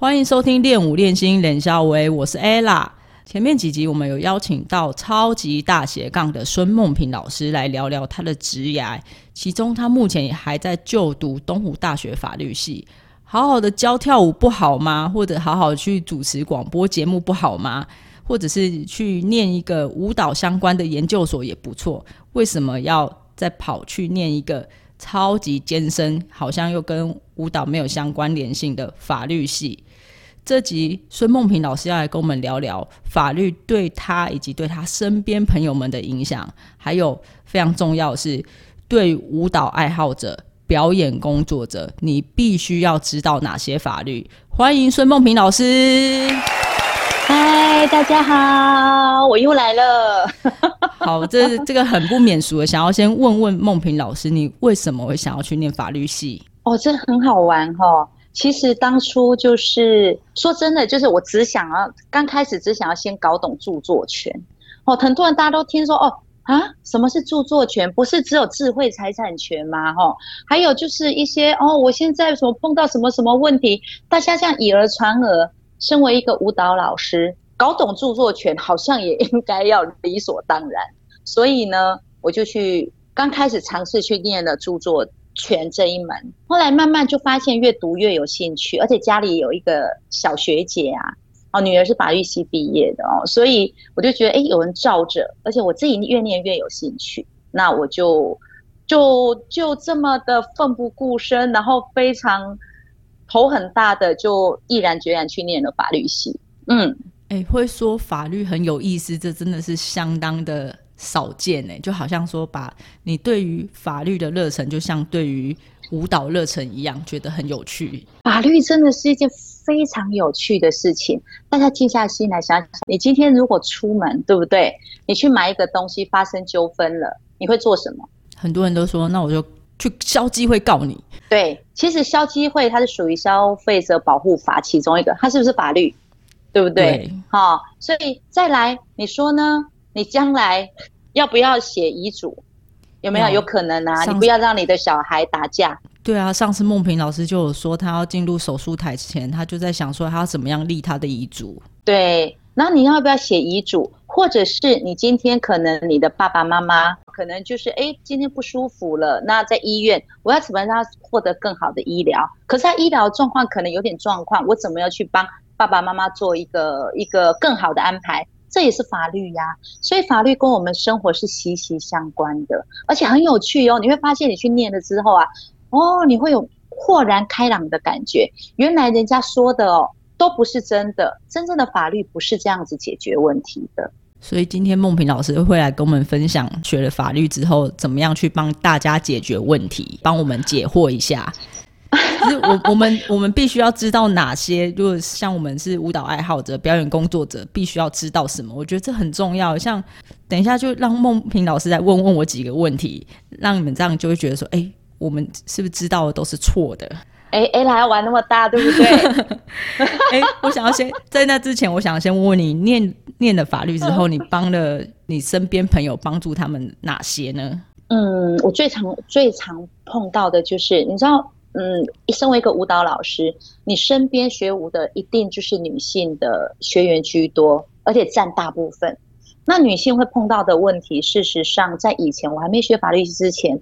欢迎收听练舞练心冷肖维，我是 ella。前面几集我们有邀请到超级大斜杠的孙梦平老师来聊聊他的职涯，其中他目前也还在就读东湖大学法律系。好好的教跳舞不好吗？或者好好去主持广播节目不好吗？或者是去念一个舞蹈相关的研究所也不错。为什么要再跑去念一个超级艰深，好像又跟舞蹈没有相关联性的法律系？这集孙梦平老师要来跟我们聊聊法律对他以及对他身边朋友们的影响，还有非常重要的是对舞蹈爱好者、表演工作者，你必须要知道哪些法律。欢迎孙梦平老师。嗨，大家好，我又来了。好，这这个很不免俗的，想要先问问梦平老师，你为什么会想要去念法律系？哦，这很好玩哈。其实当初就是说真的，就是我只想要刚开始只想要先搞懂著作权哦。很多人大家都听说哦啊，什么是著作权？不是只有智慧财产权吗？哈，还有就是一些哦，我现在什么碰到什么什么问题，大家这样以讹传讹。身为一个舞蹈老师，搞懂著作权好像也 应该要理所当然。所以呢，我就去刚开始尝试去念了著作。全这一门，后来慢慢就发现越读越有兴趣，而且家里有一个小学姐啊，哦，女儿是法律系毕业的哦，所以我就觉得哎，有人罩着，而且我自己越念越有兴趣，那我就就就这么的奋不顾身，然后非常头很大的就毅然决然去念了法律系。嗯，哎，会说法律很有意思，这真的是相当的。少见呢，就好像说，把你对于法律的热忱，就像对于舞蹈热忱一样，觉得很有趣。法律真的是一件非常有趣的事情。大家静下心来想想，你今天如果出门，对不对？你去买一个东西发生纠纷了，你会做什么？很多人都说，那我就去消基会告你。对，其实消基会它是属于消费者保护法其中一个，它是不是法律？对不对？好，所以再来，你说呢？你将来要不要写遗嘱？有没有有可能啊？你不要让你的小孩打架。对啊，上次梦萍老师就有说，他要进入手术台前，他就在想说，他要怎么样立他的遗嘱。对，那你要不要写遗嘱？或者是你今天可能你的爸爸妈妈可能就是哎，今天不舒服了，那在医院，我要怎么让他获得更好的医疗？可是他医疗状况可能有点状况，我怎么样去帮爸爸妈妈做一个一个更好的安排？这也是法律呀，所以法律跟我们生活是息息相关的，而且很有趣哦。你会发现，你去念了之后啊，哦，你会有豁然开朗的感觉。原来人家说的哦，都不是真的，真正的法律不是这样子解决问题的。所以今天梦萍老师会来跟我们分享，学了法律之后，怎么样去帮大家解决问题，帮我们解惑一下。就是我我们我们必须要知道哪些，如果像我们是舞蹈爱好者、表演工作者，必须要知道什么？我觉得这很重要。像等一下就让梦萍老师来问问我几个问题，让你们这样就会觉得说，哎，我们是不是知道的都是错的？哎哎，还要玩那么大，对不对？哎，我想要先在那之前，我想先问问你，念念了法律之后，你帮了你身边朋友帮助他们哪些呢？嗯，我最常最常碰到的就是，你知道。嗯，身为一个舞蹈老师，你身边学舞的一定就是女性的学员居多，而且占大部分。那女性会碰到的问题，事实上在以前我还没学法律之前，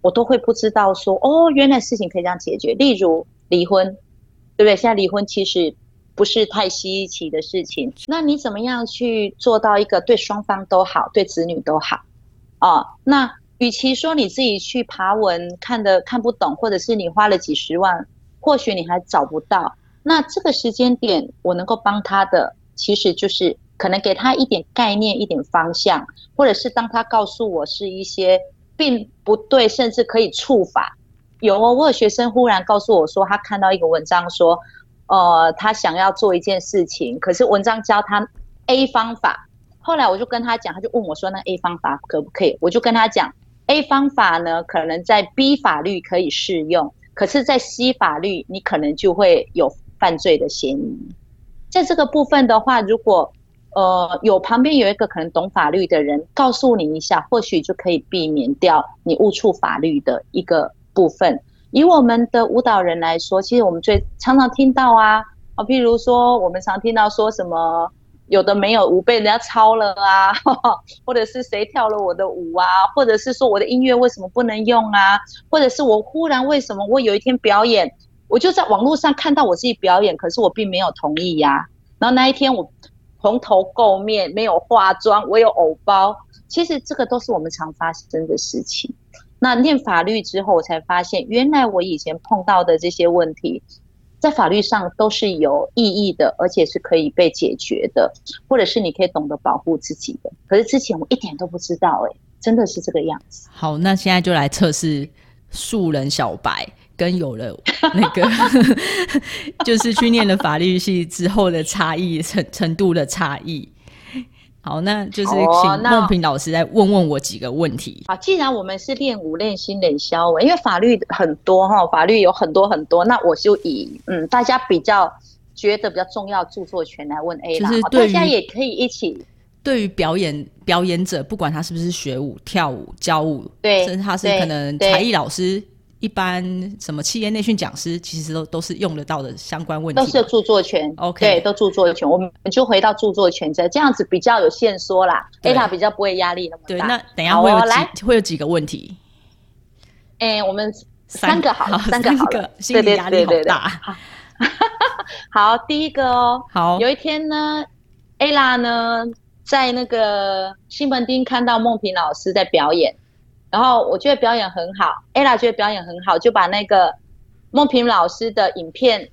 我都会不知道说，哦，原来事情可以这样解决。例如离婚，对不对？现在离婚其实不是太稀奇的事情。那你怎么样去做到一个对双方都好，对子女都好？哦，那。与其说你自己去爬文看的看不懂，或者是你花了几十万，或许你还找不到。那这个时间点，我能够帮他的，其实就是可能给他一点概念、一点方向，或者是当他告诉我是一些并不对，甚至可以触法。有哦，我有学生忽然告诉我说，他看到一个文章说，呃，他想要做一件事情，可是文章教他 A 方法，后来我就跟他讲，他就问我说：“那 A 方法可不可以？”我就跟他讲，A 方法呢，可能在 B 法律可以适用，可是，在 C 法律你可能就会有犯罪的嫌疑。在这个部分的话，如果呃有旁边有一个可能懂法律的人告诉你一下，或许就可以避免掉你误触法律的一个部分。以我们的舞蹈人来说，其实我们最常常听到啊，啊，譬如说我们常听到说什么有的没有舞被人家抄了啊，或者是谁跳了我的舞啊，或者是说我的音乐为什么不能用啊，或者是我忽然为什么我有一天表演，我就在网络上看到我自己表演，可是我并没有同意呀，然后那一天我蓬头垢面，没有化妆，我有偶包，其实这个都是我们常发生的事情。那念法律之后，我才发现，原来我以前碰到的这些问题，在法律上都是有意义的，而且是可以被解决的，或者是你可以懂得保护自己的。可是之前我一点都不知道，哎，真的是这个样子。好，那现在就来测试素人小白跟有了那个，就是去念了法律系之后的差异程程度的差异。好，那就是请孟平老师来问问我几个问题。好，既然我们是练武、练心、练消文，因为法律很多哈，法律有很多很多，那我就以嗯大家比较觉得比较重要著作权来问 A 啦。大家也可以一起。对于表演表演者，不管他是不是学舞、跳舞、教舞，对，甚至他是可能才艺老师。一般什么企业内训讲师，其实都都是用得到的相关问题，都是著作权。OK，对，都著作权。我们就回到著作权这这样子比较有线索啦，A 比较不会压力那么大。对，那等下会有几会有几个问题？哎，我们三个好，三个好，心理压力好大。好，第一个哦，好，有一天呢，A 呢在那个西门町看到孟平老师在表演。然后我觉得表演很好，ella 觉得表演很好，就把那个孟平老师的影片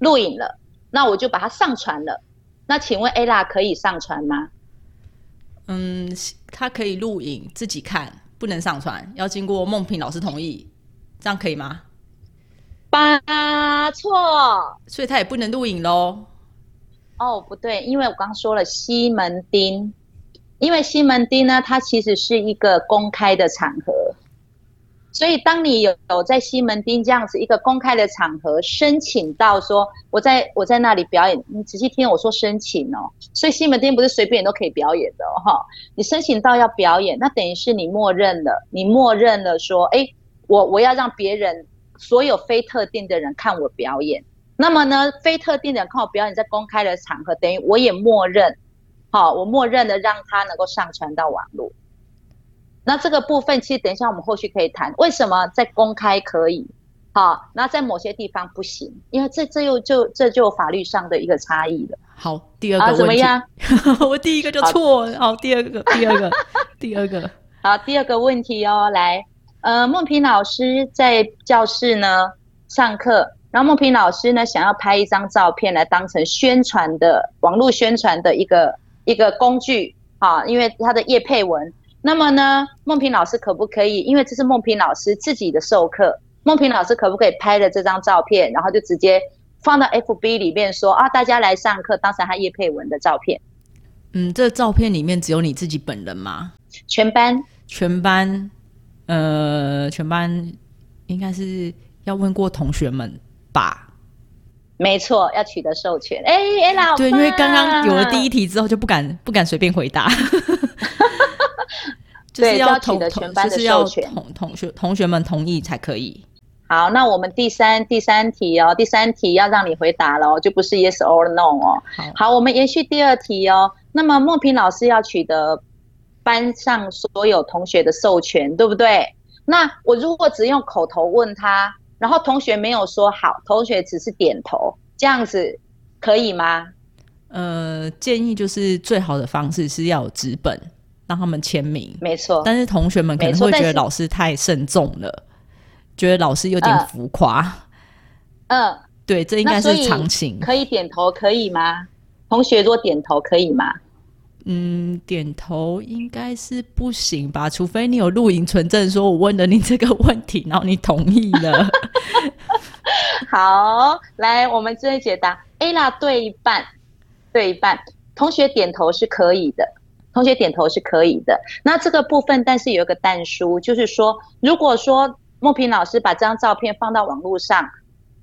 录影了。那我就把它上传了。那请问 ella 可以上传吗？嗯，他可以录影自己看，不能上传，要经过孟平老师同意，这样可以吗？八错，所以他也不能录影喽。哦，不对，因为我刚说了西门町。因为西门町呢，它其实是一个公开的场合，所以当你有有在西门町这样子一个公开的场合申请到说我在我在那里表演，你仔细听我说申请哦，所以西门町不是随便都可以表演的哈，你申请到要表演，那等于是你默认了，你默认了说，哎，我我要让别人所有非特定的人看我表演，那么呢，非特定的人看我表演在公开的场合，等于我也默认。好，我默认的让它能够上传到网络。那这个部分其实等一下我们后续可以谈，为什么在公开可以？好，那在某些地方不行，因为这这又就这就法律上的一个差异了。好，第二个怎么样？我第一个就错了。好，第二个，第二个，第二个。好，第二个问题哦，来，呃，梦平老师在教室呢上课，然后梦平老师呢想要拍一张照片来当成宣传的网络宣传的一个。一个工具啊，因为他的叶佩文，那么呢，孟平老师可不可以？因为这是孟平老师自己的授课，孟平老师可不可以拍了这张照片，然后就直接放到 FB 里面说啊，大家来上课，当成他叶佩文的照片。嗯，这照片里面只有你自己本人吗？全班，全班，呃，全班应该是要问过同学们吧。没错，要取得授权。哎哎，老对，因为刚刚有了第一题之后，就不敢不敢随便回答。就是，要取得全班的授权，同同学同学们同意才可以。好，那我们第三第三题哦，第三题要让你回答了，就不是 yes or no 哦。好，我们延续第二题哦。那么莫平老师要取得班上所有同学的授权，对不对？那我如果只用口头问他？然后同学没有说好，同学只是点头，这样子可以吗？呃，建议就是最好的方式是要有纸本，让他们签名。没错，但是同学们可能会觉得老师太慎重了，觉得老师有点浮夸。嗯，对，这应该是常情。可以点头可以吗？同学若点头可以吗？嗯，点头应该是不行吧？除非你有录影存证，说我问了你这个问题，然后你同意了。好，来，我们这边解答。A 啦，对一半，对一半。同学点头是可以的，同学点头是可以的。那这个部分，但是有一个但书，就是说，如果说孟平老师把这张照片放到网络上，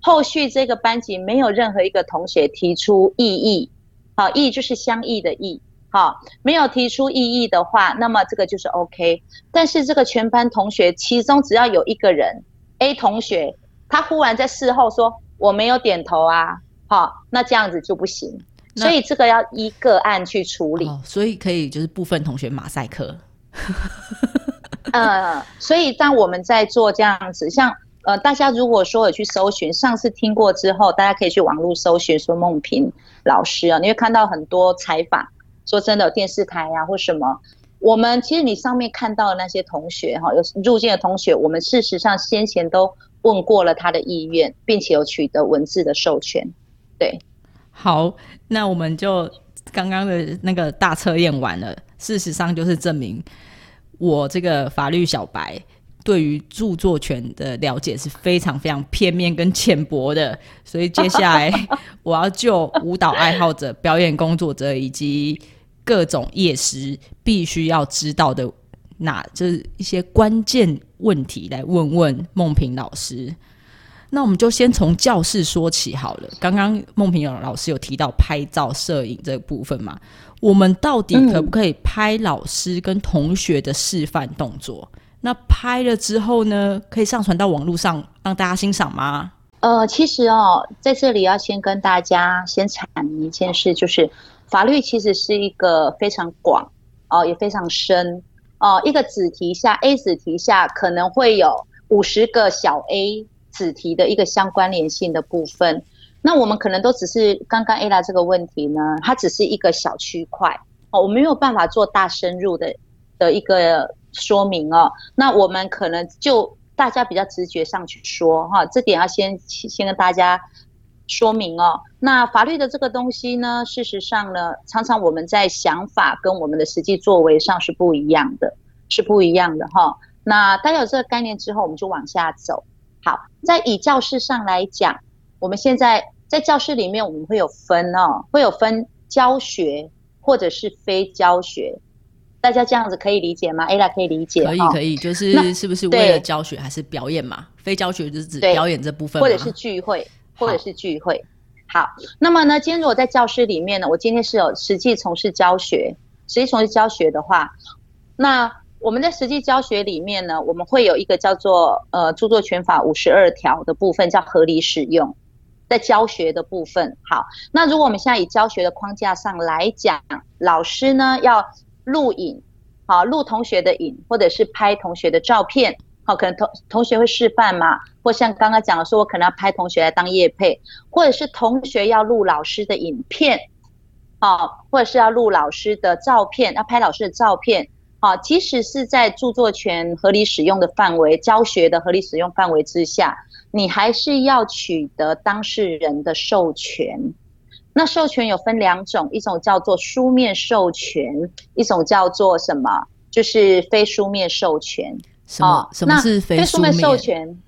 后续这个班级没有任何一个同学提出异议，好，异就是相异的异，好，没有提出异议的话，那么这个就是 OK。但是这个全班同学其中只要有一个人 A 同学，他忽然在事后说我没有点头啊，好，那这样子就不行。所以这个要依个案去处理，所以可以就是部分同学马赛克。嗯，所以当我们在做这样子，像呃，大家如果说有去搜寻，上次听过之后，大家可以去网络搜寻说孟平老师啊，你会看到很多采访，说真的，电视台呀或什么，我们其实你上面看到的那些同学哈，有入境的同学，我们事实上先前都问过了他的意愿，并且有取得文字的授权，对。好，那我们就刚刚的那个大测验完了。事实上，就是证明我这个法律小白对于著作权的了解是非常非常片面跟浅薄的。所以接下来 我要就舞蹈爱好者、表演工作者以及各种业师必须要知道的，哪就是一些关键问题来问问孟平老师。那我们就先从教室说起好了。刚刚孟平勇老师有提到拍照摄影这部分嘛？我们到底可不可以拍老师跟同学的示范动作？那拍了之后呢，可以上传到网络上让大家欣赏吗？呃，其实哦，在这里要先跟大家先阐明一件事，就是法律其实是一个非常广哦，也非常深哦。一个子题下 A 子题下可能会有五十个小 A。子题的一个相关联性的部分，那我们可能都只是刚刚 A 拉这个问题呢，它只是一个小区块哦，我们没有办法做大深入的的一个说明哦。那我们可能就大家比较直觉上去说哈，这点要先先跟大家说明哦。那法律的这个东西呢，事实上呢，常常我们在想法跟我们的实际作为上是不一样的，是不一样的哈。那大家有这个概念之后，我们就往下走。好，在以教室上来讲，我们现在在教室里面，我们会有分哦，会有分教学或者是非教学，大家这样子可以理解吗？Ella 可以理解，可以可以，就是是不是为了教学还是表演嘛？非教学就是指表演这部分，或者是聚会，或者是聚会。好，那么呢，今天如果在教室里面呢，我今天是有实际从事教学，实际从事教学的话，那。我们在实际教学里面呢，我们会有一个叫做呃著作权法五十二条的部分，叫合理使用，在教学的部分。好，那如果我们现在以教学的框架上来讲，老师呢要录影，好录同学的影，或者是拍同学的照片，好，可能同同学会示范嘛，或像刚刚讲的说，我可能要拍同学来当业配，或者是同学要录老师的影片，好，或者是要录老师的照片，要拍老师的照片。好，即使是在著作权合理使用的范围、教学的合理使用范围之下，你还是要取得当事人的授权。那授权有分两种，一种叫做书面授权，一种叫做什么？就是非书面授权。什么？什么是非书面授权？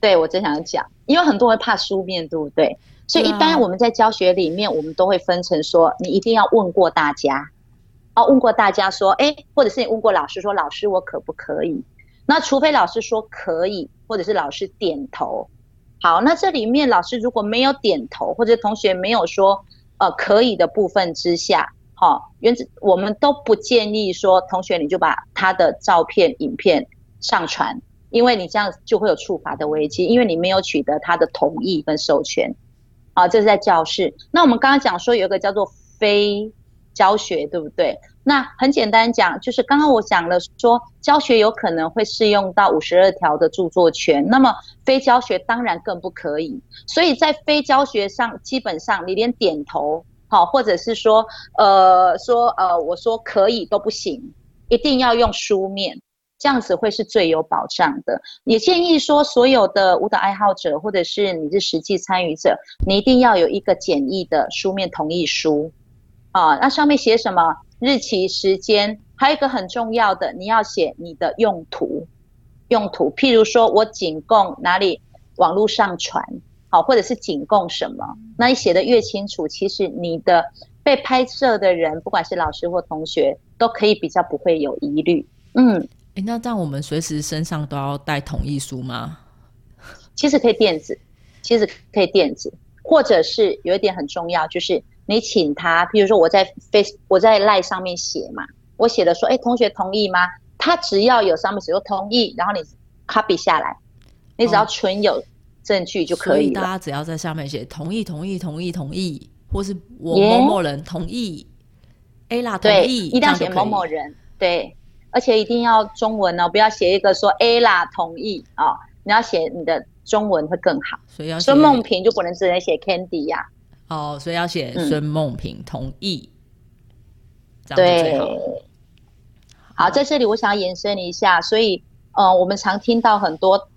对我正想讲，因为很多人怕书面，对不对？所以一般我们在教学里面，我们都会分成说，你一定要问过大家。哦，问过大家说，哎，或者是你问过老师说，老师我可不可以？那除非老师说可以，或者是老师点头。好，那这里面老师如果没有点头，或者同学没有说呃可以的部分之下，哈，原则我们都不建议说同学你就把他的照片、影片上传，因为你这样就会有处罚的危机，因为你没有取得他的同意跟授权。啊，这是在教室。那我们刚刚讲说有一个叫做非。教学对不对？那很简单讲，就是刚刚我讲了，说教学有可能会适用到五十二条的著作权，那么非教学当然更不可以。所以在非教学上，基本上你连点头好，或者是说呃说呃我说可以都不行，一定要用书面，这样子会是最有保障的。也建议说，所有的舞蹈爱好者或者是你是实际参与者，你一定要有一个简易的书面同意书。啊，那上面写什么日期、时间，还有一个很重要的，你要写你的用途。用途，譬如说我仅供哪里网络上传，好，或者是仅供什么，那你写的越清楚，其实你的被拍摄的人，不管是老师或同学，都可以比较不会有疑虑。嗯，哎，那这样我们随时身上都要带同意书吗？其实可以电子，其实可以电子，或者是有一点很重要，就是你请他，譬如说我在 Face 我在 Line 上面写嘛，我写的说，哎，同学同意吗？他只要有上面写说同意，然后你 copy 下来，你只要存有证据就可以了。大家只要在上面写同意、同意、同意、同意，或是我某某人同意，A 啦同意，一定要写某某人，对，而且一定要中文哦，不要写一个说 A 啦同意啊，你要写你的中文会更好。所以要孙梦萍就不能只能写 Candy 呀。哦，所以要写孙梦萍同意，这样最好。好，在这里我想要延伸一下，所以，呃，我们常听到很多，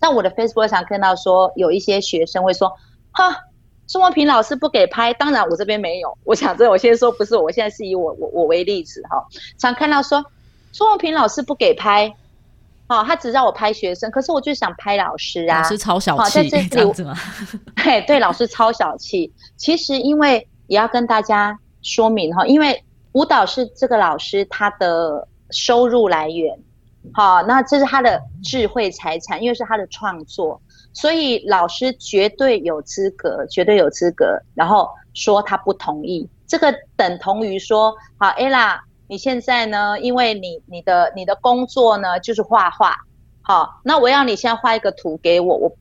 在我的 Facebook 上看到说，有一些学生会说，哈，孙梦平老师不给拍，当然我这边没有，我想这我先说不是，我现在是以我我我为例子哈，常看到说，孙梦平老师不给拍，哦，他只让我拍学生，可是我就想拍老师啊，老师超小气，这样子吗？嘿，对，老师超小气，其实因为也要跟大家说明哈，因为舞蹈是这个老师他的。收入来源，好，那这是他的智慧财产，因为是他的创作，所以老师绝对有资格，绝对有资格，然后说他不同意，这个等同于说，好，ella，你现在呢，因为你你的你的工作呢就是画画，好，那我要你现在画一个图给我，我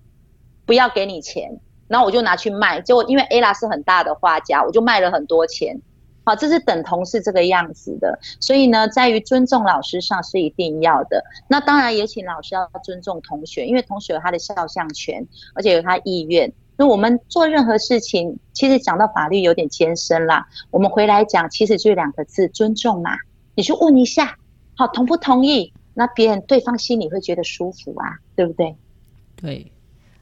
不要给你钱，然后我就拿去卖，结果因为 ella 是很大的画家，我就卖了很多钱。好，这是等同是这个样子的，所以呢，在于尊重老师上是一定要的。那当然也请老师要尊重同学，因为同学有他的肖像权，而且有他意愿。那我们做任何事情，其实讲到法律有点艰深啦。我们回来讲，其实就两个字：尊重嘛。你去问一下，好，同不同意？那别人对方心里会觉得舒服啊，对不对？对，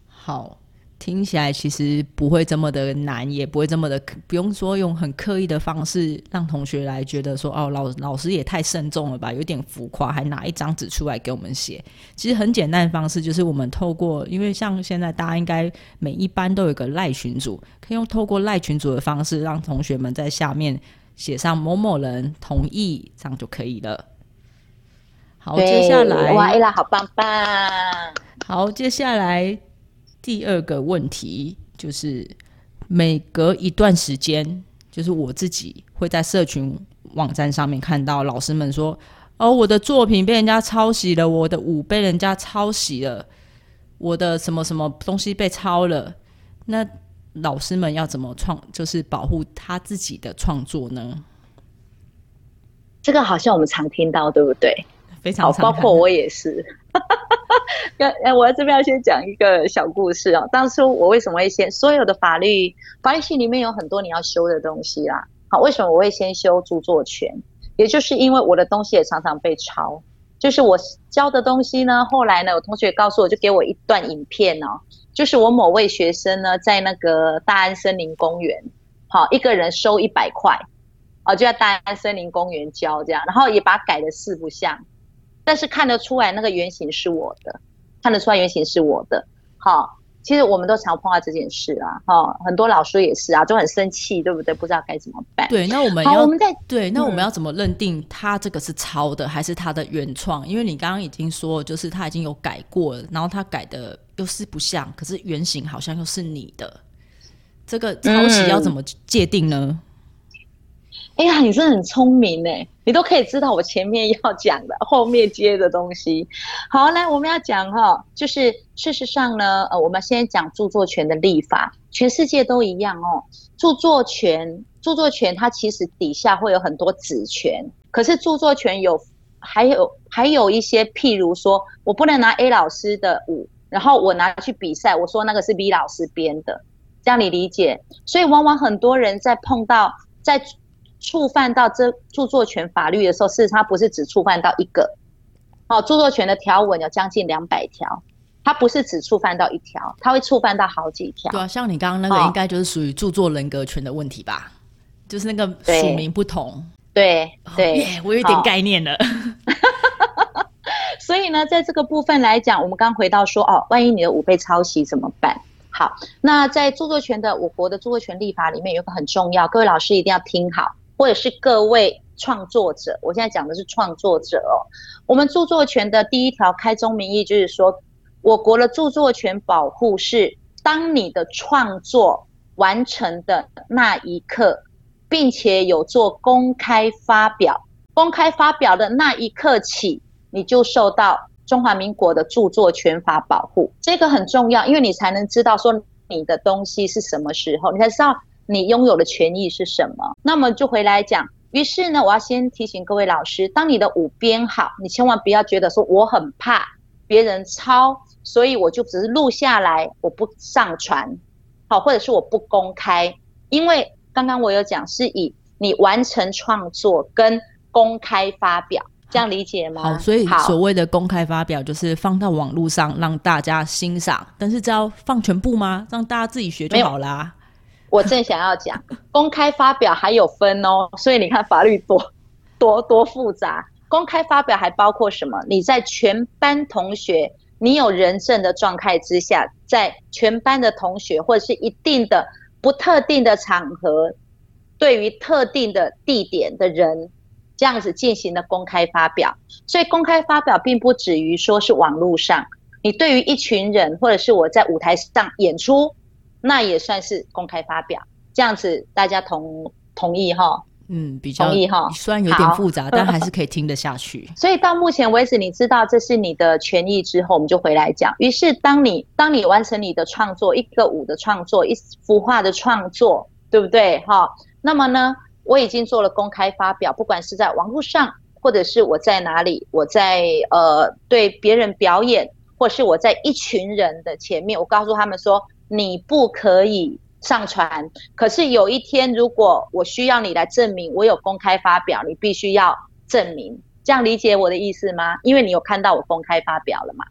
好。听起来其实不会这么的难，也不会这么的不用说用很刻意的方式让同学来觉得说哦老老师也太慎重了吧，有点浮夸，还拿一张纸出来给我们写。其实很简单的方式就是我们透过，因为像现在大家应该每一班都有个赖群组，可以用透过赖群组的方式让同学们在下面写上某某人同意，这样就可以了。好，接下来哇，伊拉好棒棒。好，接下来。第二个问题就是，每隔一段时间，就是我自己会在社群网站上面看到老师们说：“哦，我的作品被人家抄袭了，我的舞被人家抄袭了，我的什么什么东西被抄了。”那老师们要怎么创，就是保护他自己的创作呢？这个好像我们常听到，对不对？非常，包括我也是。要哎，我这边要先讲一个小故事哦。当初我为什么会先所有的法律法律系里面有很多你要修的东西啦。好，为什么我会先修著作权？也就是因为我的东西也常常被抄。就是我教的东西呢，后来呢，有同学告诉我就给我一段影片哦，就是我某位学生呢在那个大安森林公园，好，一个人收一百块，哦，就在大安森林公园教这样，然后也把它改的四不像。但是看得出来那个原型是我的，看得出来原型是我的。好，其实我们都常碰到这件事啊，哈，很多老师也是啊，都很生气，对不对？不知道该怎么办。对，那我们要我们在对，那我们要怎么认定他这个是抄的还是他的原创？因为你刚刚已经说，就是他已经有改过了，然后他改的又是不像，可是原型好像又是你的，这个抄袭要怎么界定呢？哎呀，你真的很聪明呢，你都可以知道我前面要讲的，后面接的东西。好，来我们要讲哈，就是事实上呢，呃，我们先讲著作权的立法，全世界都一样哦。著作权，著作权它其实底下会有很多子权，可是著作权有还有还有一些，譬如说我不能拿 A 老师的舞，然后我拿去比赛，我说那个是 B 老师编的，这样你理解？所以往往很多人在碰到在。触犯到这著作权法律的时候，事实上不是只触犯到一个，哦，著作权的条文有将近两百条，它不是只触犯到一条，它会触犯到好几条。对啊，像你刚刚那个，应该就是属于著作人格权的问题吧？就是那个署名不同。对对，我有点概念了。所以呢，在这个部分来讲，我们刚回到说哦，万一你的舞被抄袭怎么办？好，那在著作权的我国的著作权立法里面，有个很重要，各位老师一定要听好，或者是各位创作者，我现在讲的是创作者哦。我们著作权的第一条开宗明义就是说，我国的著作权保护是，当你的创作完成的那一刻。并且有做公开发表，公开发表的那一刻起，你就受到中华民国的著作权法保护。这个很重要，因为你才能知道说你的东西是什么时候，你才知道你拥有的权益是什么。那么就回来讲，于是呢，我要先提醒各位老师，当你的舞编好，你千万不要觉得说我很怕别人抄，所以我就只是录下来，我不上传，好，或者是我不公开，因为。刚刚我有讲，是以你完成创作跟公开发表，这样理解吗？好，所以所谓的公开发表就是放到网络上让大家欣赏，但是只要放全部吗？让大家自己学就好啦。我正想要讲，公开发表还有分哦，所以你看法律多多多复杂。公开发表还包括什么？你在全班同学，你有人证的状态之下，在全班的同学或者是一定的。不特定的场合，对于特定的地点的人，这样子进行的公开发表。所以公开发表并不止于说是网络上，你对于一群人，或者是我在舞台上演出，那也算是公开发表。这样子大家同同意哈？嗯，比较同意哈。虽然有点复杂，但还是可以听得下去。所以到目前为止，你知道这是你的权益之后，我们就回来讲。于是，当你当你完成你的创作，一个舞的创作，一幅画的创作，对不对？哈，那么呢，我已经做了公开发表，不管是在网络上，或者是我在哪里，我在呃对别人表演，或是我在一群人的前面，我告诉他们说，你不可以。上传，可是有一天，如果我需要你来证明我有公开发表，你必须要证明，这样理解我的意思吗？因为你有看到我公开发表了嘛。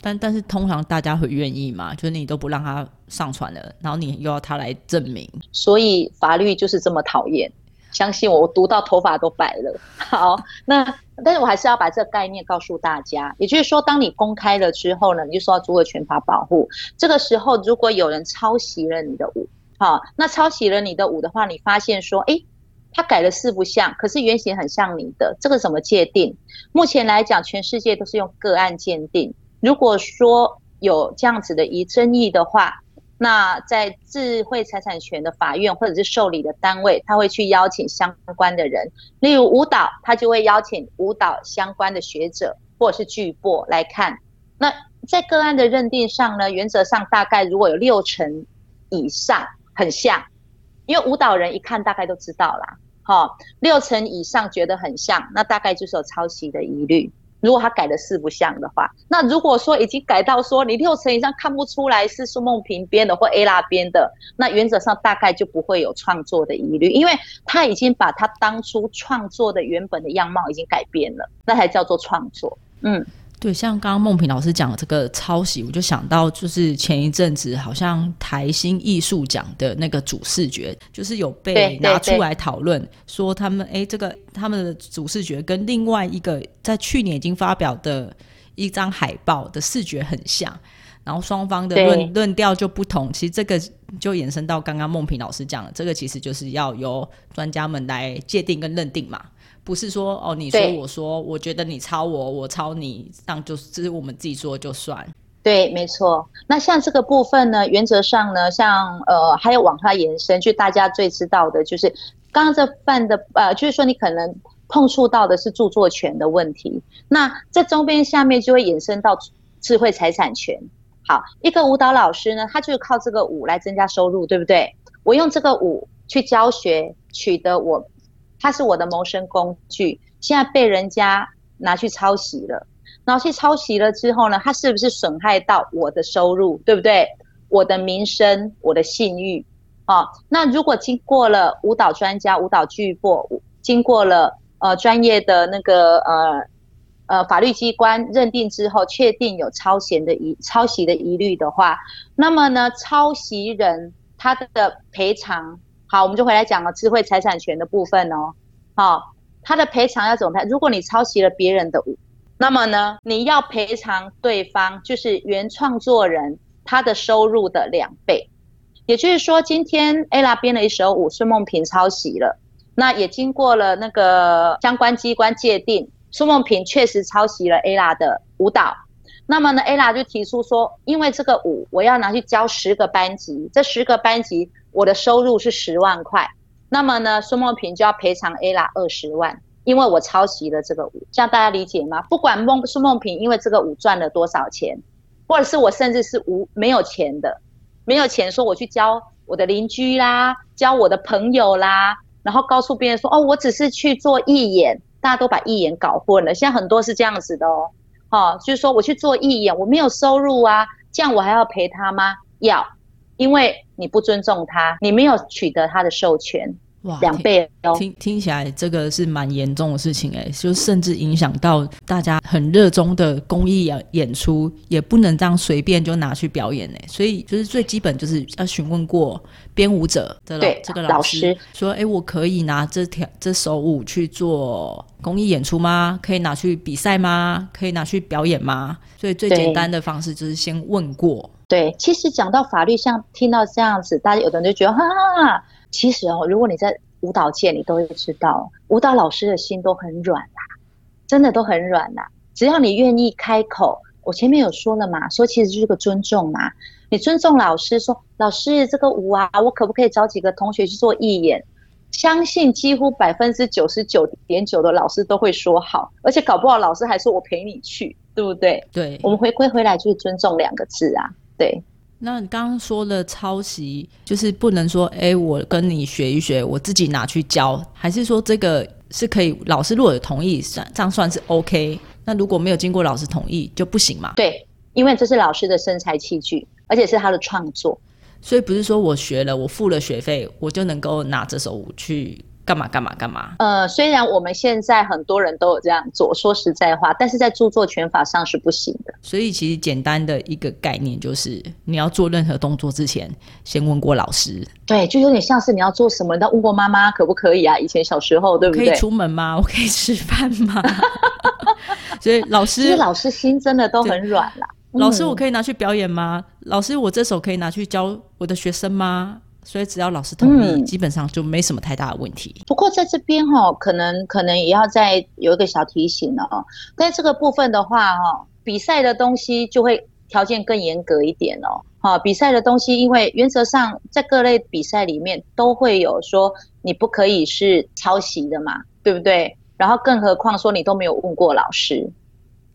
但但是通常大家会愿意嘛？就是你都不让他上传了，然后你又要他来证明，所以法律就是这么讨厌。相信我，我读到头发都白了。好，那但是我还是要把这个概念告诉大家。也就是说，当你公开了之后呢，你就受到著作权法保护。这个时候，如果有人抄袭了你的舞，好，那抄袭了你的舞的话，你发现说，哎，他改了四不像，可是原型很像你的，这个怎么界定？目前来讲，全世界都是用个案鉴定。如果说有这样子的疑争议的话，那在智慧财产权的法院或者是受理的单位，他会去邀请相关的人，例如舞蹈，他就会邀请舞蹈相关的学者或者是剧播来看。那在个案的认定上呢，原则上大概如果有六成以上很像，因为舞蹈人一看大概都知道啦，哈，六成以上觉得很像，那大概就是有抄袭的疑虑。如果他改的四不像的话，那如果说已经改到说你六成以上看不出来是苏梦萍编的或 A 拉编的，那原则上大概就不会有创作的疑虑，因为他已经把他当初创作的原本的样貌已经改变了，那才叫做创作。嗯。对，像刚刚梦萍老师讲的这个抄袭，我就想到就是前一阵子好像台新艺术奖的那个主视觉，就是有被拿出来讨论，说他们哎，这个他们的主视觉跟另外一个在去年已经发表的一张海报的视觉很像，然后双方的论论调就不同。其实这个就延伸到刚刚梦萍老师讲的，这个其实就是要由专家们来界定跟认定嘛。不是说哦，你说我说，我觉得你抄我，我抄你，这样就是我们自己说就算。对，没错。那像这个部分呢，原则上呢，像呃，还有往下延伸，就大家最知道的就是，刚刚这犯的呃，就是说你可能碰触到的是著作权的问题。那这周边下面就会延伸到智慧财产权。好，一个舞蹈老师呢，他就是靠这个舞来增加收入，对不对？我用这个舞去教学，取得我。它是我的谋生工具，现在被人家拿去抄袭了，拿去抄袭了之后呢，它是不是损害到我的收入，对不对？我的名声，我的信誉，啊，那如果经过了舞蹈专家、舞蹈剧播，经过了呃专业的那个呃呃法律机关认定之后，确定有抄袭的疑抄袭的疑虑的话，那么呢，抄袭人他的赔偿。好，我们就回来讲了智慧财产权的部分哦。好，他的赔偿要怎么赔？如果你抄袭了别人的舞，那么呢，你要赔偿对方，就是原创作人他的收入的两倍。也就是说，今天 ella 编了一首舞，孙梦平抄袭了，那也经过了那个相关机关界定，孙梦平确实抄袭了 ella 的舞蹈。那么呢，ella 就提出说，因为这个舞我要拿去教十个班级，这十个班级我的收入是十万块，那么呢，孙梦平就要赔偿 ella 二十万，因为我抄袭了这个舞，这样大家理解吗？不管梦孙梦平因为这个舞赚了多少钱，或者是我甚至是无没有钱的，没有钱说我去教我的邻居啦，教我的朋友啦，然后告诉别人说哦，我只是去做义演，大家都把义演搞混了，现在很多是这样子的哦。哦，就是说我去做义演，我没有收入啊，这样我还要赔他吗？要，因为你不尊重他，你没有取得他的授权。哇，两倍哦！听听起来这个是蛮严重的事情哎，就甚至影响到大家很热衷的公益演演出，也不能这样随便就拿去表演哎。所以就是最基本就是要询问过编舞者的老这个老师，说哎，我可以拿这条这首舞去做公益演出吗？可以拿去比赛吗？可以拿去表演吗？所以最简单的方式就是先问过。对，其实讲到法律，像听到这样子，大家有的人就觉得哈哈。其实哦，如果你在舞蹈界，你都会知道，舞蹈老师的心都很软啦，真的都很软啦。只要你愿意开口，我前面有说了嘛，说其实就是个尊重嘛。你尊重老师，说老师这个舞啊，我可不可以找几个同学去做义演？相信几乎百分之九十九点九的老师都会说好，而且搞不好老师还说我陪你去，对不对？对，我们回归回来就是尊重两个字啊，对。那你刚刚说的抄袭，就是不能说，哎，我跟你学一学，我自己拿去教，还是说这个是可以？老师如果有同意，算这样算是 OK。那如果没有经过老师同意，就不行嘛？对，因为这是老师的身材器具，而且是他的创作，所以不是说我学了，我付了学费，我就能够拿这首舞去。干嘛干嘛干嘛？呃，虽然我们现在很多人都有这样做，说实在话，但是在著作权法上是不行的。所以其实简单的一个概念就是，你要做任何动作之前，先问过老师。对，就有点像是你要做什么，你要问过妈妈可不可以啊？以前小时候，对不对？可以出门吗？我可以吃饭吗？所以老师，其实老师心真的都很软啦。老师，我可以拿去表演吗？老师，我这首可以拿去教我的学生吗？所以只要老师同意，基本上就没什么太大的问题。不过在这边哈，可能可能也要再有一个小提醒了哦。在这个部分的话哈，比赛的东西就会条件更严格一点哦。哦，比赛的东西，因为原则上在各类比赛里面都会有说你不可以是抄袭的嘛，对不对？然后更何况说你都没有问过老师，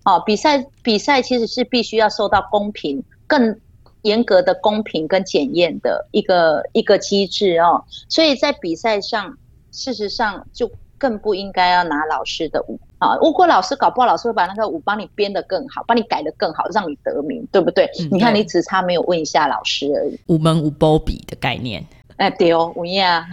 哦，比赛比赛其实是必须要受到公平更。严格的公平跟检验的一个一个机制哦，所以在比赛上，事实上就更不应该要拿老师的舞啊。如果老师搞不好，老师会把那个舞帮你编得更好，帮你改得更好，让你得名，对不对？你看，你只差没有问一下老师而已。五门五波比的概念，哎，对哦，五呀。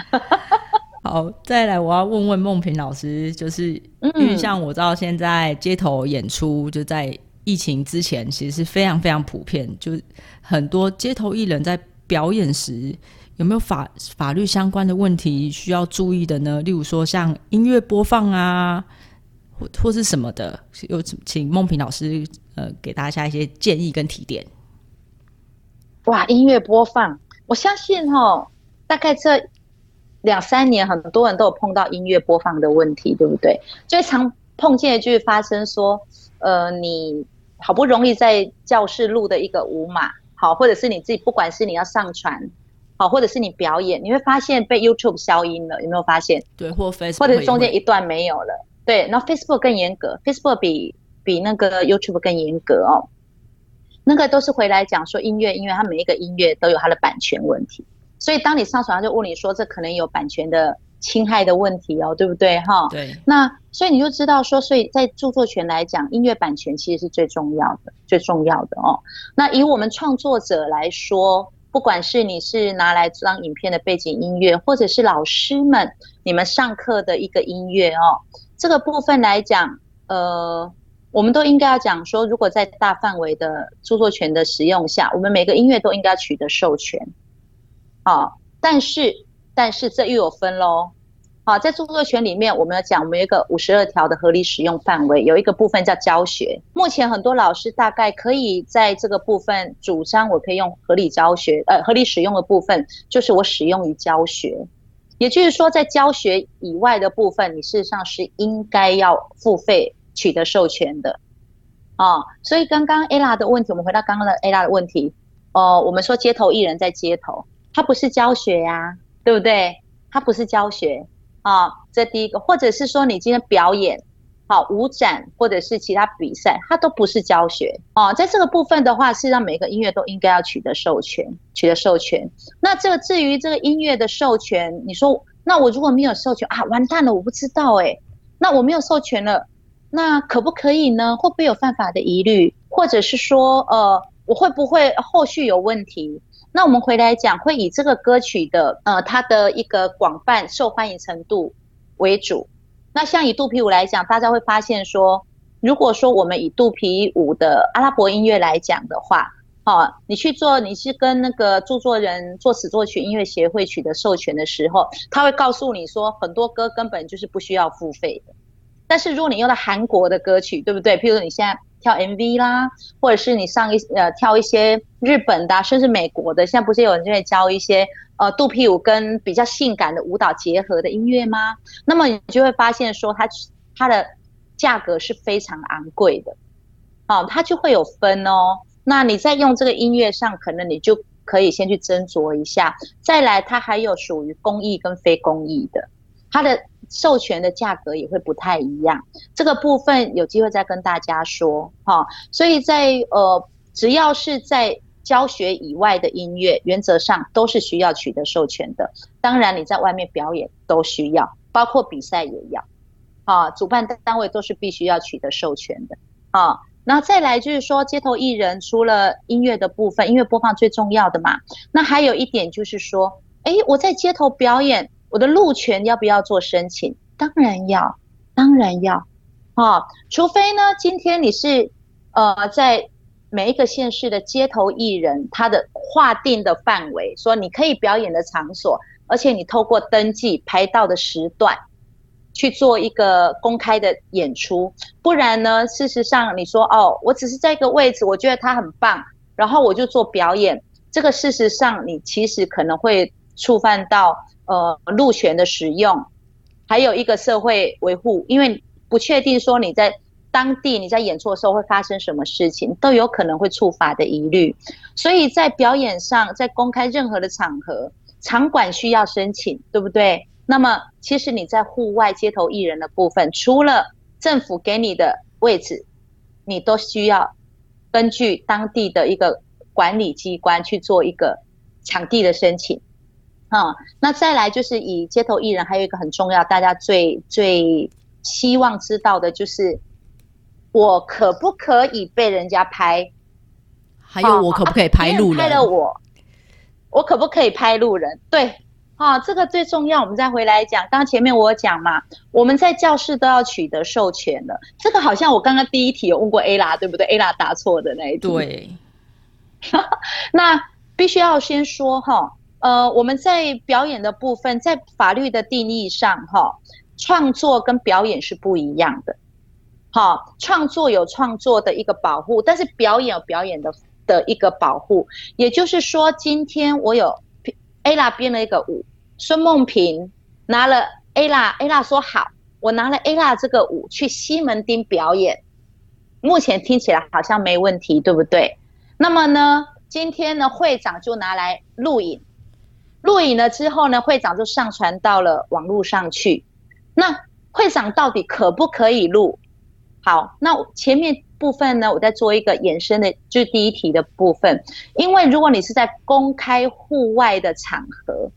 好，再来，我要问问梦萍老师，就是因为像我知道现在街头演出就在。疫情之前，其实是非常非常普遍，就是很多街头艺人，在表演时有没有法法律相关的问题需要注意的呢？例如说，像音乐播放啊，或或是什么的，有请梦萍老师呃，给大家一些建议跟提点。哇，音乐播放，我相信哈，大概这两三年，很多人都有碰到音乐播放的问题，对不对？最常碰见的就是发生说，呃，你。好不容易在教室录的一个舞码，好，或者是你自己，不管是你要上传，好，或者是你表演，你会发现被 YouTube 消音了，有没有发现？对，或 Facebook，或者中间一段没有了。对，然后 Facebook 更严格，Facebook 比比那个 YouTube 更严格哦。那个都是回来讲说音乐，音乐它每一个音乐都有它的版权问题，所以当你上传，他就问你说这可能有版权的。侵害的问题哦，对不对？哈，对。那所以你就知道说，所以在著作权来讲，音乐版权其实是最重要的，最重要的哦。那以我们创作者来说，不管是你是拿来当影片的背景音乐，或者是老师们你们上课的一个音乐哦，这个部分来讲，呃，我们都应该要讲说，如果在大范围的著作权的使用下，我们每个音乐都应该取得授权。好，但是。但是这又有分喽。好，在著作权里面，我们要讲，我们有一个五十二条的合理使用范围，有一个部分叫教学。目前很多老师大概可以在这个部分主张，我可以用合理教学，呃，合理使用的部分就是我使用于教学。也就是说，在教学以外的部分，你事实上是应该要付费取得授权的。啊，所以刚刚 Ella 的问题，我们回到刚刚的 Ella 的问题。哦，我们说街头艺人，在街头，他不是教学呀，对不对？它不是教学。啊，这第一个，或者是说你今天表演，好舞展或者是其他比赛，它都不是教学啊。在这个部分的话，是让每个音乐都应该要取得授权，取得授权。那这个至于这个音乐的授权，你说那我如果没有授权啊，完蛋了，我不知道哎。那我没有授权了，那可不可以呢？会不会有犯法的疑虑？或者是说，呃，我会不会后续有问题？那我们回来讲，会以这个歌曲的呃它的一个广泛受欢迎程度为主。那像以肚皮舞来讲，大家会发现说，如果说我们以肚皮舞的阿拉伯音乐来讲的话，好，你去做你是跟那个著作人作词作曲音乐协会取得授权的时候，他会告诉你说，很多歌根本就是不需要付费的。但是如果你用了韩国的歌曲，对不对？譬如你现在。跳 MV 啦，或者是你上一呃跳一些日本的，甚至美国的，现在不是有人就会教一些呃肚皮舞跟比较性感的舞蹈结合的音乐吗？那么你就会发现说它它的价格是非常昂贵的，哦，它就会有分哦。那你在用这个音乐上，可能你就可以先去斟酌一下。再来，它还有属于公益跟非公益的，它的。授权的价格也会不太一样，这个部分有机会再跟大家说哈。所以在呃，只要是在教学以外的音乐，原则上都是需要取得授权的。当然你在外面表演都需要，包括比赛也要。啊，主办单位都是必须要取得授权的。啊，那再来就是说，街头艺人除了音乐的部分，音乐播放最重要的嘛。那还有一点就是说，哎，我在街头表演。我的路权要不要做申请？当然要，当然要，啊，除非呢，今天你是呃在每一个县市的街头艺人，他的划定的范围，说你可以表演的场所，而且你透过登记排到的时段去做一个公开的演出，不然呢，事实上你说哦，我只是在一个位置，我觉得他很棒，然后我就做表演，这个事实上你其实可能会触犯到。呃，路权的使用，还有一个社会维护，因为不确定说你在当地你在演出的时候会发生什么事情，都有可能会触发的疑虑。所以在表演上，在公开任何的场合，场馆需要申请，对不对？那么其实你在户外街头艺人的部分，除了政府给你的位置，你都需要根据当地的一个管理机关去做一个场地的申请。啊，那再来就是以街头艺人，还有一个很重要，大家最最希望知道的就是，我可不可以被人家拍？还有我可不可以拍路人？拍了我，我可不可以拍路人？对，啊，这个最重要。我们再回来讲，刚刚前面我讲嘛，我们在教室都要取得授权的。这个好像我刚刚第一题有问过 A 啦，对不对？A 啦答错的那一题。对，那必须要先说哈。呃，我们在表演的部分，在法律的定义上，哈，创作跟表演是不一样的。好，创作有创作的一个保护，但是表演有表演的的一个保护。也就是说，今天我有 ella 编了一个舞，孙梦萍拿了 ella，ella 说好，我拿了 ella 这个舞去西门町表演，目前听起来好像没问题，对不对？那么呢，今天呢，会长就拿来录影。录影了之后呢，会长就上传到了网络上去。那会长到底可不可以录？好，那前面部分呢，我再做一个延伸的，就是第一题的部分。因为如果你是在公开户外的场合，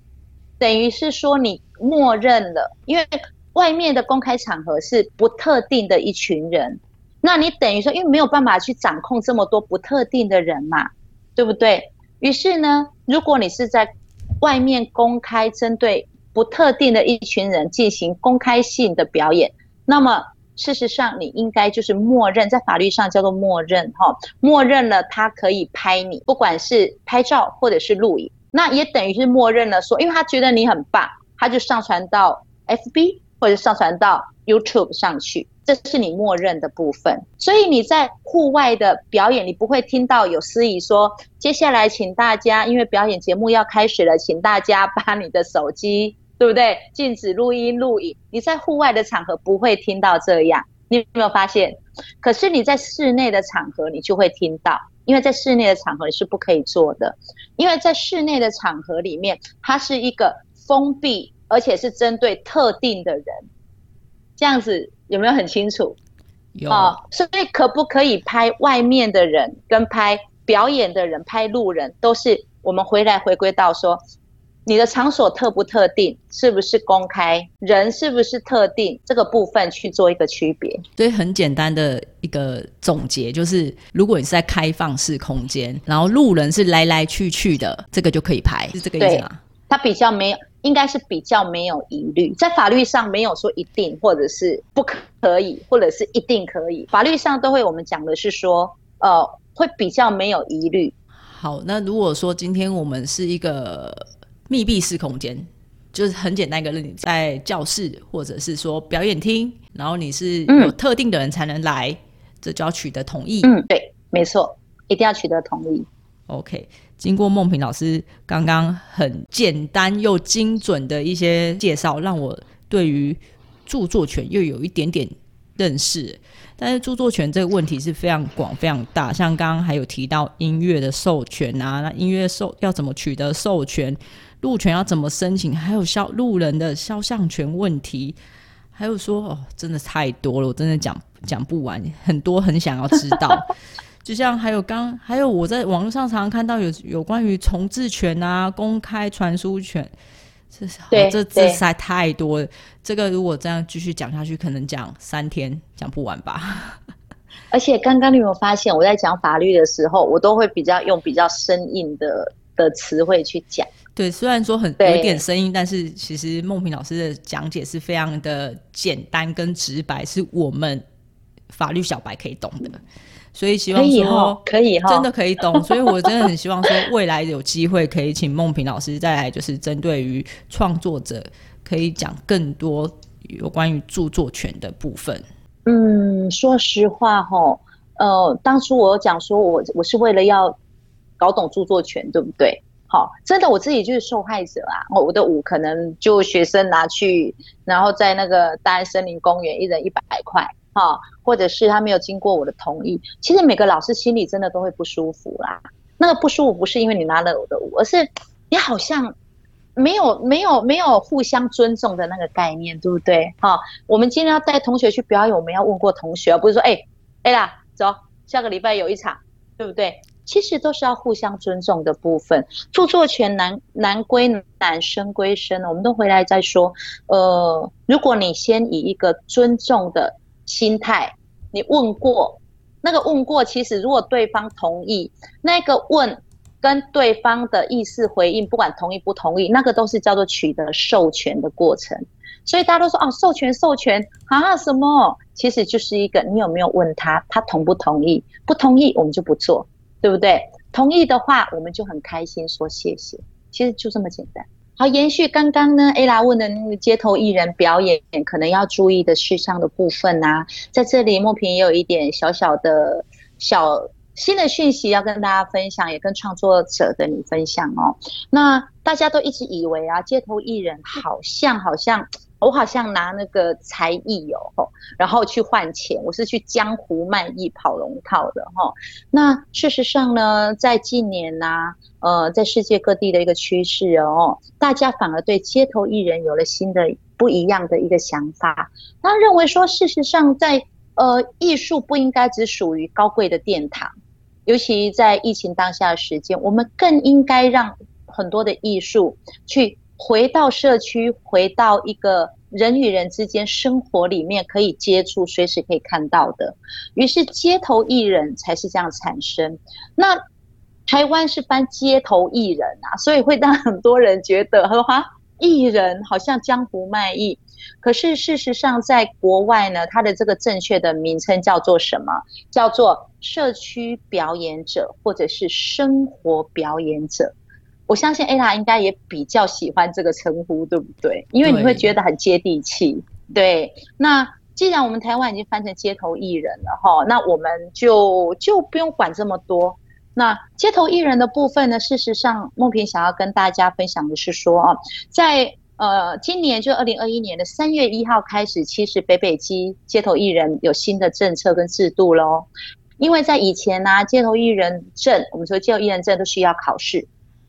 等于是说你默认了，因为外面的公开场合是不特定的一群人，那你等于说，因为没有办法去掌控这么多不特定的人嘛，对不对？于是呢，如果你是在外面公开针对不特定的一群人进行公开性的表演，那么事实上你应该就是默认，在法律上叫做默认哈，默认了他可以拍你，不管是拍照或者是录影。那也等于是默认了说，因为他觉得你很棒，他就上传到 FB 或者上传到 YouTube 上去，这是你默认的部分。所以你在户外的表演，你不会听到有司仪说，接下来请大家，因为表演节目要开始了，请大家把你的手机，对不对？禁止录音录影。你在户外的场合不会听到这样，你有没有发现？可是你在室内的场合，你就会听到。因为在室内的场合是不可以做的，因为在室内的场合里面，它是一个封闭，而且是针对特定的人。这样子有没有很清楚？有。所以可不可以拍外面的人，跟拍表演的人、拍路人，都是我们回来回归到说。你的场所特不特定，是不是公开？人是不是特定？这个部分去做一个区别。所以很简单的一个总结就是，如果你是在开放式空间，然后路人是来来去去的，这个就可以拍，是这个意思吗？它比较没有，应该是比较没有疑虑，在法律上没有说一定或者是不可以，或者是一定可以。法律上都会我们讲的是说，呃，会比较没有疑虑。好，那如果说今天我们是一个。密闭式空间就是很简单一个，例子在教室或者是说表演厅，然后你是有特定的人才能来，这就要取得同意。嗯，对，没错，一定要取得同意。OK，经过梦萍老师刚刚很简单又精准的一些介绍，让我对于著作权又有一点点认识。但是著作权这个问题是非常广、非常大，像刚刚还有提到音乐的授权啊，那音乐授要怎么取得授权？路权要怎么申请？还有肖路人的肖像权问题，还有说哦，真的太多了，我真的讲讲不完，很多很想要知道。就像还有刚还有我在网络上常常看到有有关于重置权啊、公开传输权，这是这这实在太多了。这个如果这样继续讲下去，可能讲三天讲不完吧。而且刚刚你有没有发现，我在讲法律的时候，我都会比较用比较生硬的的词汇去讲。对，虽然说很有点生硬，但是其实梦萍老师的讲解是非常的简单跟直白，是我们法律小白可以懂的。所以希望说可以哈真的可以懂，所以我真的很希望说未来有机会可以请梦萍老师再来，就是针对于创作者可以讲更多有关于著作权的部分。嗯，说实话哈，呃，当初我讲说我我是为了要搞懂著作权，对不对？好，真的我自己就是受害者啊！我的舞可能就学生拿去，然后在那个大安森林公园一人一百块，哈，或者是他没有经过我的同意。其实每个老师心里真的都会不舒服啦。那个不舒服不是因为你拿了我的舞，而是你好像没有没有没有互相尊重的那个概念，对不对？哈，我们今天要带同学去表演，我们要问过同学，不是说哎哎啦，走，下个礼拜有一场，对不对？其实都是要互相尊重的部分。著作权难难归难，生归生。我们都回来再说。呃，如果你先以一个尊重的心态，你问过那个问过，其实如果对方同意，那个问跟对方的意思回应，不管同意不同意，那个都是叫做取得授权的过程。所以大家都说哦，授权授权啊什么？其实就是一个你有没有问他，他同不同意？不同意，我们就不做。对不对？同意的话，我们就很开心，说谢谢。其实就这么简单。好，延续刚刚呢，A 拉问的那个街头艺人表演可能要注意的事项的部分啊，在这里莫平也有一点小小的小新的讯息要跟大家分享，也跟创作者的你分享哦。那大家都一直以为啊，街头艺人好像好像。我好像拿那个才艺哦，然后去换钱，我是去江湖卖艺跑龙套的哈。那事实上呢，在近年呐，呃，在世界各地的一个趋势哦，大家反而对街头艺人有了新的不一样的一个想法。他认为说，事实上，在呃，艺术不应该只属于高贵的殿堂，尤其在疫情当下的时间，我们更应该让很多的艺术去。回到社区，回到一个人与人之间生活里面可以接触、随时可以看到的，于是街头艺人才是这样产生。那台湾是搬街头艺人啊，所以会让很多人觉得，哈，艺人好像江湖卖艺。可是事实上，在国外呢，它的这个正确的名称叫做什么？叫做社区表演者，或者是生活表演者。我相信 Ella 应该也比较喜欢这个称呼，对不对？因为你会觉得很接地气。对，那既然我们台湾已经翻成街头艺人了哈，那我们就就不用管这么多。那街头艺人的部分呢？事实上，梦萍想要跟大家分享的是说啊，在呃今年就二零二一年的三月一号开始，其实北北基街头艺人有新的政策跟制度喽。因为在以前呢，街头艺人证，我们说街头艺人证都需要考试。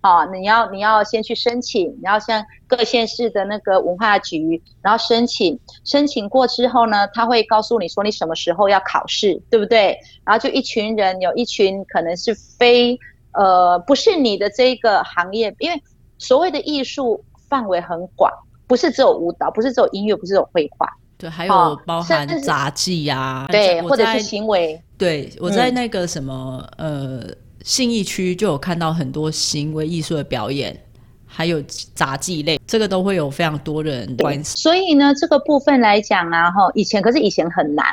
啊，你要你要先去申请，你要向各县市的那个文化局，然后申请，申请过之后呢，他会告诉你说你什么时候要考试，对不对？然后就一群人，有一群可能是非呃不是你的这个行业，因为所谓的艺术范围很广，不是只有舞蹈，不是只有音乐，不是只有绘画，对，还有包含杂技呀，对，或者是行为，对我在那个什么呃。信义区就有看到很多行为艺术的表演，还有杂技类，这个都会有非常多人关心。所以呢，这个部分来讲啊，哈，以前可是以前很难，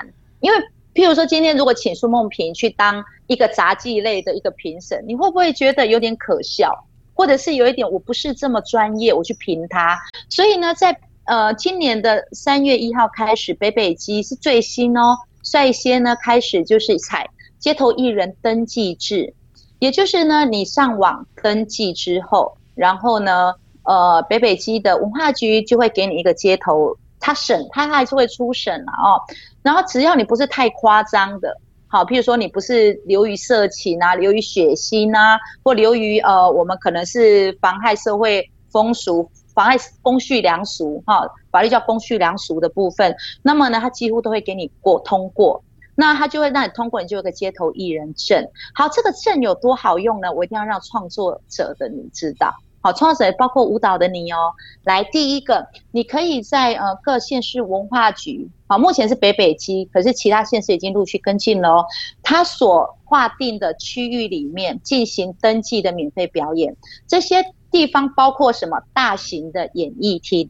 因为譬如说今天如果请苏梦萍去当一个杂技类的一个评审，你会不会觉得有点可笑，或者是有一点我不是这么专业，我去评他？所以呢，在呃今年的三月一号开始，北北基是最新哦，率先呢开始就是采街头艺人登记制。也就是呢，你上网登记之后，然后呢，呃，北北基的文化局就会给你一个接头，他审，他还是会出审了哦。然后只要你不是太夸张的，好，譬如说你不是流于色情啊，流于血腥啊，或流于呃，我们可能是妨害社会风俗、妨害公序良俗，哈，法律叫公序良俗的部分，那么呢，他几乎都会给你过通过。那他就会让你通过，你就有个街头艺人证。好，这个证有多好用呢？我一定要让创作者的你知道。好，创作者包括舞蹈的你哦。来，第一个，你可以在呃各县市文化局，好，目前是北北基，可是其他县市已经陆续跟进了哦。他所划定的区域里面进行登记的免费表演，这些地方包括什么？大型的演艺厅，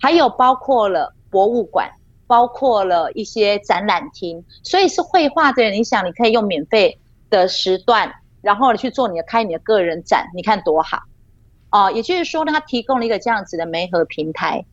还有包括了博物馆。包括了一些展览厅，所以是绘画的人，你想你可以用免费的时段，然后去做你的开你的个人展，你看多好哦！也就是说呢，他提供了一个这样子的媒合平台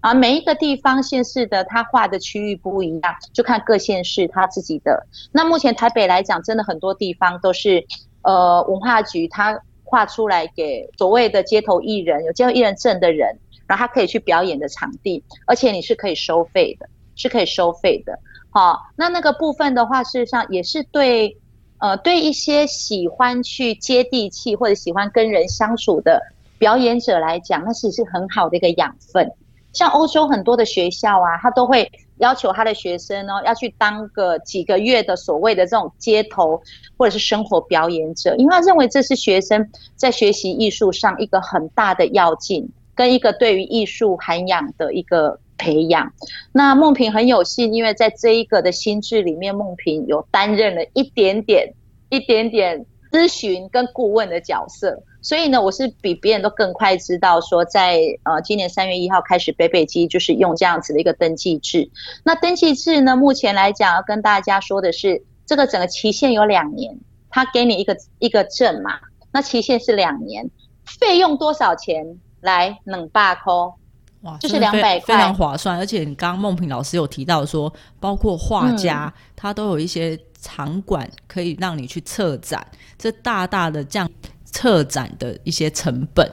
啊。每一个地方县市的他画的区域不一样，就看各县市他自己的。那目前台北来讲，真的很多地方都是呃文化局他画出来给所谓的街头艺人有街头艺人证的人，然后他可以去表演的场地，而且你是可以收费的。是可以收费的，好，那那个部分的话，事实上也是对，呃，对一些喜欢去接地气或者喜欢跟人相处的表演者来讲，那其实是很好的一个养分。像欧洲很多的学校啊，他都会要求他的学生哦，要去当个几个月的所谓的这种街头或者是生活表演者，因为他认为这是学生在学习艺术上一个很大的要进，跟一个对于艺术涵养的一个。培养，那梦萍很有幸，因为在这一个的心智里面，梦萍有担任了一点点、一点点咨询跟顾问的角色，所以呢，我是比别人都更快知道说，在呃今年三月一号开始，北北基就是用这样子的一个登记制。那登记制呢，目前来讲要跟大家说的是，这个整个期限有两年，他给你一个一个证嘛，那期限是两年，费用多少钱？来冷霸扣。哇，就是两百块，非常划算。而且你刚刚梦萍老师有提到说，包括画家，他都有一些场馆可以让你去策展，这大大的降策展的一些成本，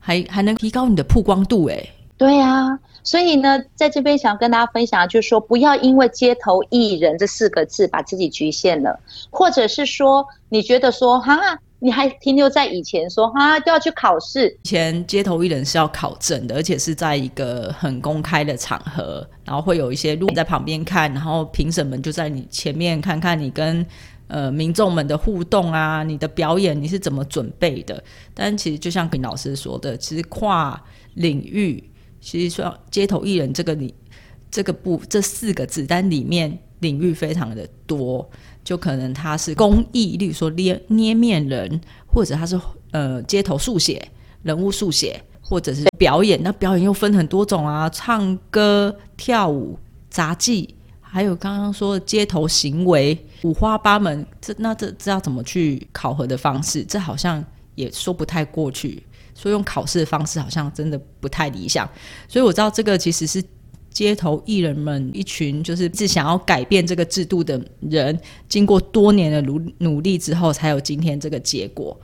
还还能提高你的曝光度。哎，对啊，所以呢，在这边想跟大家分享，就是说，不要因为街头艺人这四个字把自己局限了，或者是说，你觉得说，哈。你还停留在以前说哈都要去考试，以前街头艺人是要考证的，而且是在一个很公开的场合，然后会有一些路在旁边看，然后评审们就在你前面看看你跟呃民众们的互动啊，你的表演你是怎么准备的。但其实就像平老师说的，其实跨领域，其实说街头艺人这个你这个部这四个字，但里面领域非常的多。就可能他是工艺，例如说捏捏面人，或者他是呃街头速写、人物速写，或者是表演。那表演又分很多种啊，唱歌、跳舞、杂技，还有刚刚说的街头行为，五花八门。这那这这要怎么去考核的方式？这好像也说不太过去。所以用考试的方式好像真的不太理想，所以我知道这个其实是街头艺人们一群就是是想要改变这个制度的人，经过多年的努努力之后，才有今天这个结果。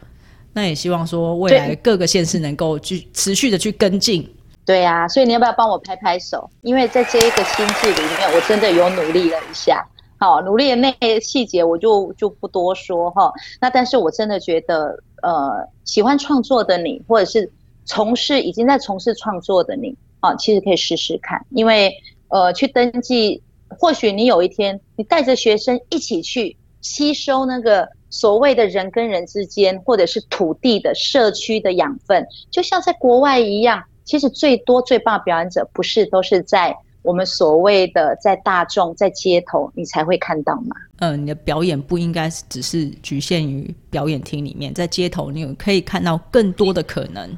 那也希望说未来各个县市能够去持续的去跟进。对呀，所以你要不要帮我拍拍手？因为在这一个心智里面，我真的有努力了一下。好，努力的那些细节我就就不多说哈。那但是我真的觉得。呃，喜欢创作的你，或者是从事已经在从事创作的你啊，其实可以试试看，因为呃，去登记，或许你有一天，你带着学生一起去吸收那个所谓的人跟人之间，或者是土地的社区的养分，就像在国外一样，其实最多最棒的表演者，不是都是在。我们所谓的在大众在街头，你才会看到吗？嗯，你的表演不应该只是局限于表演厅里面，在街头你有可以看到更多的可能。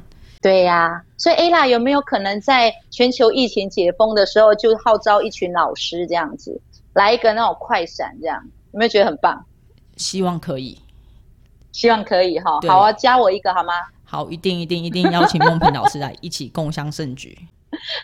对呀，所以 Ella 有没有可能在全球疫情解封的时候，就号召一群老师这样子来一个那种快闪，这样有没有觉得很棒？希望可以，希望可以哈。好啊，加我一个好吗？好，一定一定一定邀请梦萍老师来 一起共襄盛举。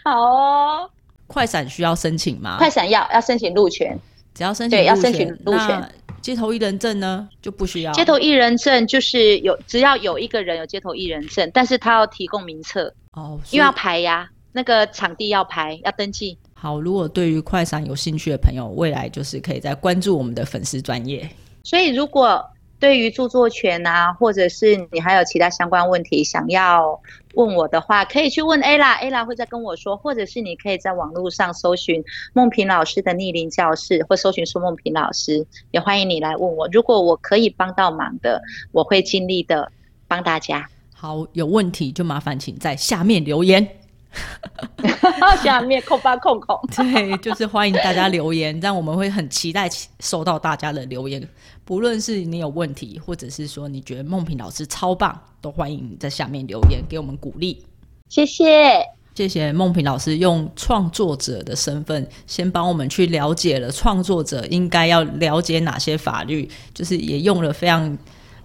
好哦。快闪需要申请吗？快闪要要申请路权，只要申请对要申请路权。街头艺人证呢就不需要。街头艺人证就是有只要有一个人有街头艺人证，但是他要提供名册哦，因为要排呀，那个场地要排要登记。好，如果对于快闪有兴趣的朋友，未来就是可以再关注我们的粉丝专业。所以如果。对于著作权啊，或者是你还有其他相关问题想要问我的话，可以去问 Ella，Ella 会再跟我说，或者是你可以在网络上搜寻梦萍老师的逆龄教室，或搜寻苏梦萍老师，也欢迎你来问我。如果我可以帮到忙的，我会尽力的帮大家。好，有问题就麻烦请在下面留言。下面空吧空空，对，就是欢迎大家留言，这样我们会很期待收到大家的留言。不论是你有问题，或者是说你觉得梦萍老师超棒，都欢迎你在下面留言给我们鼓励。谢谢，谢谢梦萍老师用创作者的身份，先帮我们去了解了创作者应该要了解哪些法律，就是也用了非常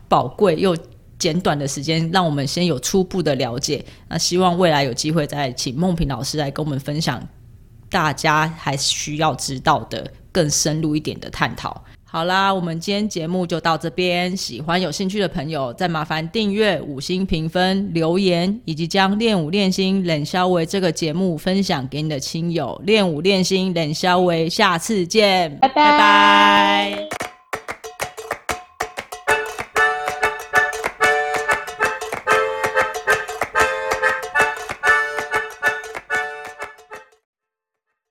宝贵又。简短的时间，让我们先有初步的了解。那希望未来有机会再请梦萍老师来跟我们分享，大家还需要知道的更深入一点的探讨。好啦，我们今天节目就到这边。喜欢有兴趣的朋友，再麻烦订阅、五星评分、留言，以及将练舞练心冷肖维这个节目分享给你的亲友。练舞练心冷肖维，下次见，拜拜。